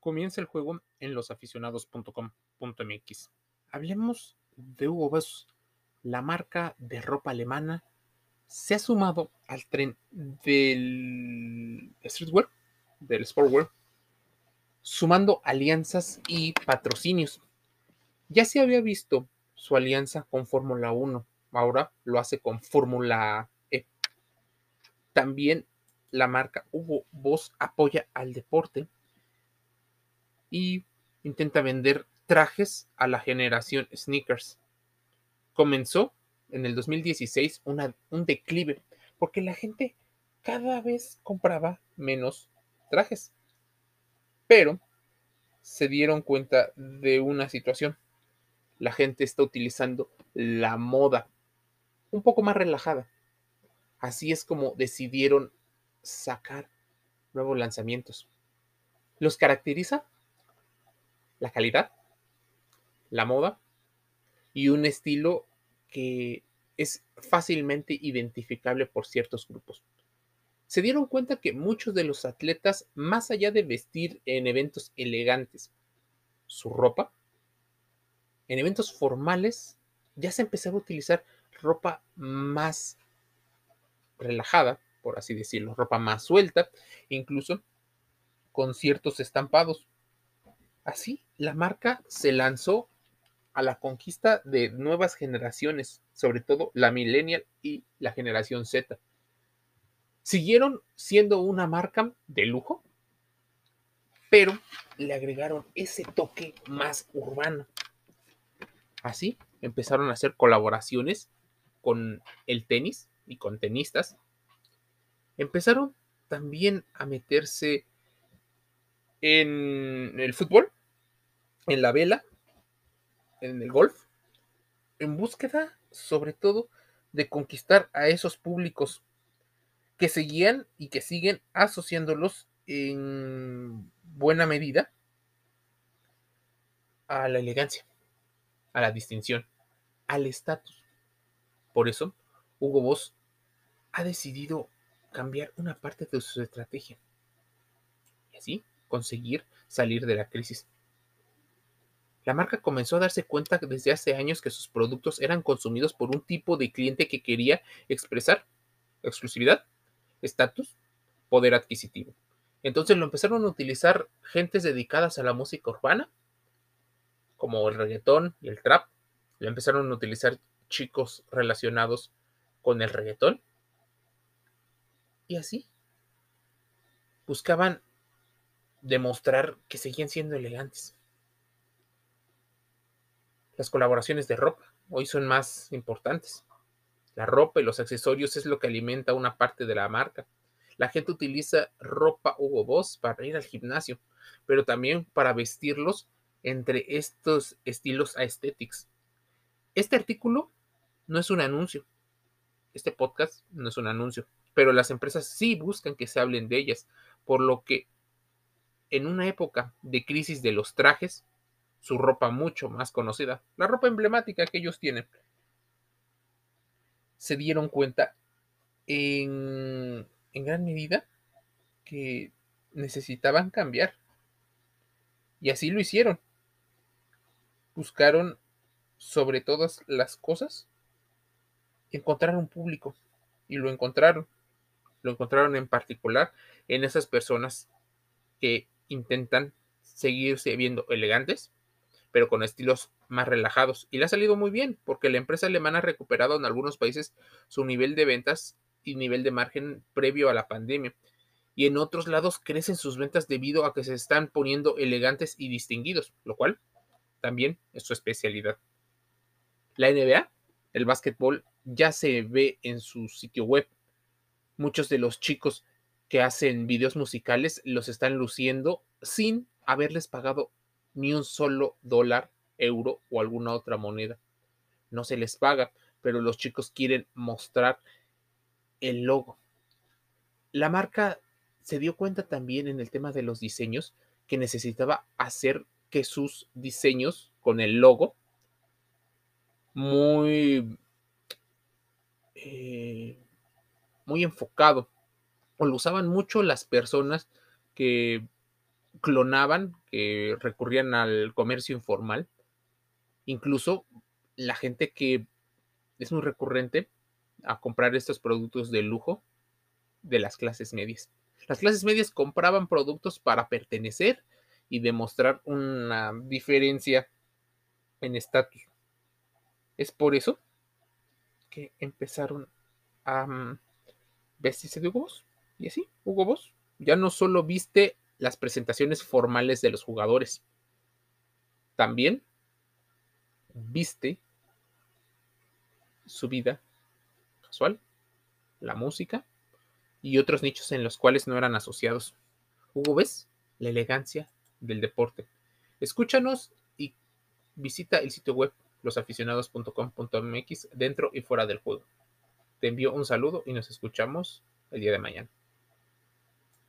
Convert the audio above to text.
Comienza el juego en losaficionados.com.mx. Hablemos de Hugo Boss. La marca de ropa alemana se ha sumado al tren del streetwear, del sportwear, sumando alianzas y patrocinios. Ya se había visto su alianza con Fórmula 1, ahora lo hace con Fórmula E. También la marca Hugo Boss apoya al deporte y intenta vender trajes a la generación sneakers. Comenzó en el 2016 un declive porque la gente cada vez compraba menos trajes. Pero se dieron cuenta de una situación. La gente está utilizando la moda un poco más relajada. Así es como decidieron sacar nuevos lanzamientos. Los caracteriza la calidad, la moda y un estilo que es fácilmente identificable por ciertos grupos. Se dieron cuenta que muchos de los atletas, más allá de vestir en eventos elegantes su ropa, en eventos formales ya se empezaba a utilizar ropa más relajada, por así decirlo, ropa más suelta, incluso con ciertos estampados. Así, la marca se lanzó a la conquista de nuevas generaciones, sobre todo la millennial y la generación Z. Siguieron siendo una marca de lujo, pero le agregaron ese toque más urbano. Así empezaron a hacer colaboraciones con el tenis y con tenistas. Empezaron también a meterse en el fútbol, en la vela, en el golf, en búsqueda sobre todo de conquistar a esos públicos que seguían y que siguen asociándolos en buena medida a la elegancia, a la distinción, al estatus. Por eso, Hugo Boss ha decidido cambiar una parte de su estrategia y así conseguir salir de la crisis. La marca comenzó a darse cuenta desde hace años que sus productos eran consumidos por un tipo de cliente que quería expresar exclusividad, estatus, poder adquisitivo. Entonces lo empezaron a utilizar gentes dedicadas a la música urbana, como el reggaetón y el trap. Lo empezaron a utilizar chicos relacionados con el reggaetón. Y así buscaban demostrar que seguían siendo elegantes. Las colaboraciones de ropa hoy son más importantes. La ropa y los accesorios es lo que alimenta una parte de la marca. La gente utiliza ropa Hugo Boss para ir al gimnasio, pero también para vestirlos entre estos estilos aesthetics. Este artículo no es un anuncio. Este podcast no es un anuncio, pero las empresas sí buscan que se hablen de ellas, por lo que en una época de crisis de los trajes, su ropa mucho más conocida, la ropa emblemática que ellos tienen, se dieron cuenta en, en gran medida que necesitaban cambiar. Y así lo hicieron. Buscaron sobre todas las cosas encontrar un público y lo encontraron. Lo encontraron en particular en esas personas que intentan seguirse viendo elegantes, pero con estilos más relajados. Y le ha salido muy bien, porque la empresa alemana ha recuperado en algunos países su nivel de ventas y nivel de margen previo a la pandemia. Y en otros lados crecen sus ventas debido a que se están poniendo elegantes y distinguidos, lo cual también es su especialidad. La NBA, el básquetbol, ya se ve en su sitio web. Muchos de los chicos que hacen videos musicales los están luciendo sin haberles pagado ni un solo dólar, euro o alguna otra moneda. No se les paga, pero los chicos quieren mostrar el logo. La marca se dio cuenta también en el tema de los diseños que necesitaba hacer que sus diseños con el logo muy eh, muy enfocado o lo usaban mucho las personas que clonaban, que recurrían al comercio informal. Incluso la gente que es muy recurrente a comprar estos productos de lujo de las clases medias. Las clases medias compraban productos para pertenecer y demostrar una diferencia en estatus. Es por eso que empezaron a um, vestirse de Hugo Boss. Y así, Hugo Boss ya no solo viste las presentaciones formales de los jugadores, también viste su vida casual, la música y otros nichos en los cuales no eran asociados. Hugo ves la elegancia del deporte. Escúchanos y visita el sitio web losaficionados.com.mx dentro y fuera del juego. Te envío un saludo y nos escuchamos el día de mañana.